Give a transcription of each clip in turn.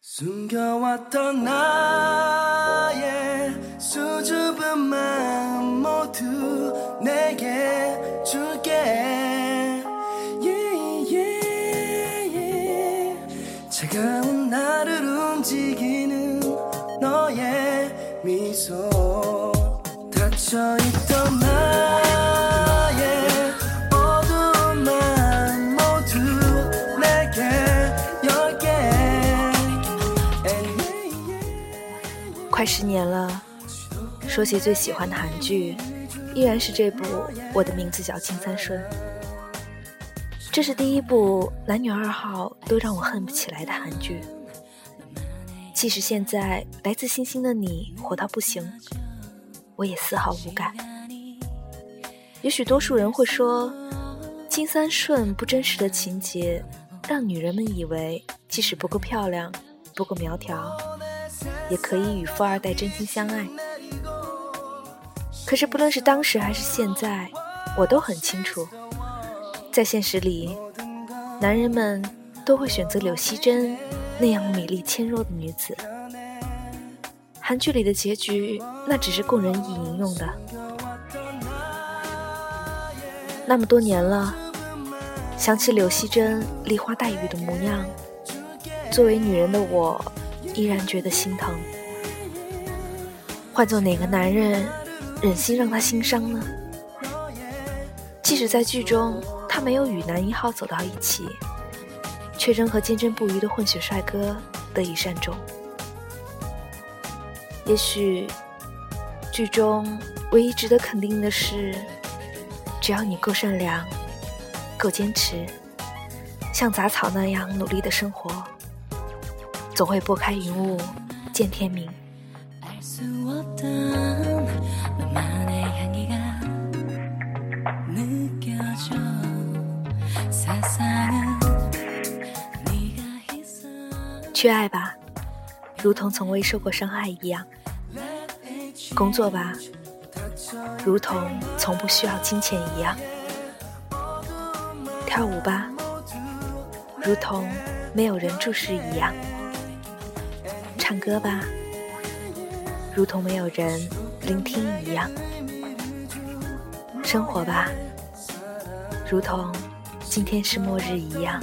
숨겨왔던 나의 수줍은 마음 모두 내게 줄게 yeah, yeah, yeah. 차가운 나를 움직이는 너의 미소 닫혀있던 快十年了，说起最喜欢的韩剧，依然是这部《我的名字叫金三顺》。这是第一部男女二号都让我恨不起来的韩剧。即使现在《来自星星的你》火到不行，我也丝毫无感。也许多数人会说，金三顺不真实的情节，让女人们以为即使不够漂亮、不够苗条，也可以与富二代真心相爱。可是不论是当时还是现在，我都很清楚，在现实里，男人们都会选择柳熙珍那样美丽纤弱的女子。韩剧里的结局，那只是供人意淫用的。那么多年了，想起柳熙珍梨花带雨的模样，作为女人的我，依然觉得心疼。换做哪个男人，忍心让她心伤呢？即使在剧中，他没有与男一号走到一起，却仍和坚贞不渝的混血帅哥得以善终。也许，剧中唯一值得肯定的是，只要你够善良，够坚持，像杂草那样努力的生活，总会拨开云雾见天明。去爱吧，如同从未受过伤害一样；工作吧，如同从不需要金钱一样；跳舞吧，如同没有人注视一样。唱歌吧，如同没有人聆听一样；生活吧，如同今天是末日一样。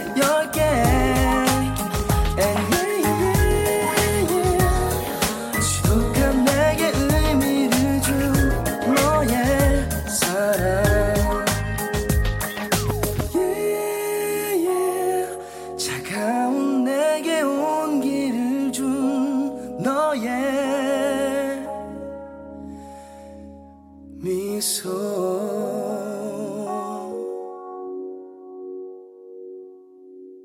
mis ojos.